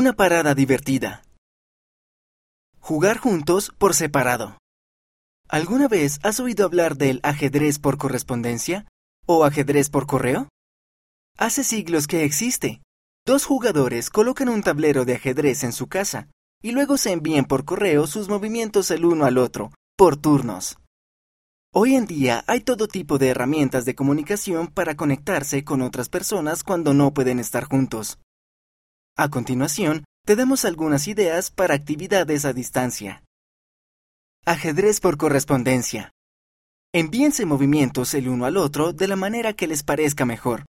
Una parada divertida. Jugar juntos por separado. ¿Alguna vez has oído hablar del ajedrez por correspondencia o ajedrez por correo? Hace siglos que existe. Dos jugadores colocan un tablero de ajedrez en su casa y luego se envían por correo sus movimientos el uno al otro, por turnos. Hoy en día hay todo tipo de herramientas de comunicación para conectarse con otras personas cuando no pueden estar juntos. A continuación, te damos algunas ideas para actividades a distancia. Ajedrez por correspondencia. Envíense movimientos el uno al otro de la manera que les parezca mejor.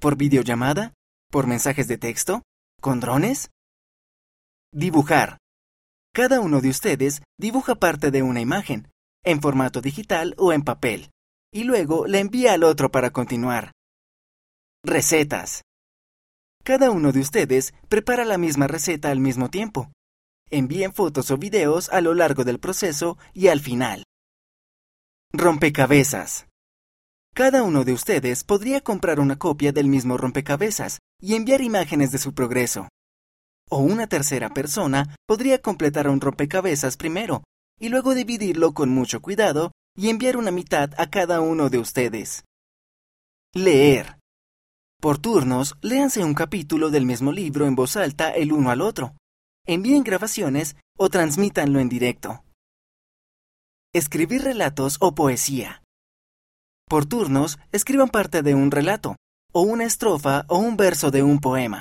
¿Por videollamada? ¿Por mensajes de texto? ¿Con drones? Dibujar. Cada uno de ustedes dibuja parte de una imagen, en formato digital o en papel, y luego la envía al otro para continuar. Recetas. Cada uno de ustedes prepara la misma receta al mismo tiempo. Envíen fotos o videos a lo largo del proceso y al final. Rompecabezas. Cada uno de ustedes podría comprar una copia del mismo rompecabezas y enviar imágenes de su progreso. O una tercera persona podría completar un rompecabezas primero y luego dividirlo con mucho cuidado y enviar una mitad a cada uno de ustedes. Leer. Por turnos, léanse un capítulo del mismo libro en voz alta el uno al otro. Envíen grabaciones o transmítanlo en directo. Escribir relatos o poesía. Por turnos, escriban parte de un relato, o una estrofa o un verso de un poema.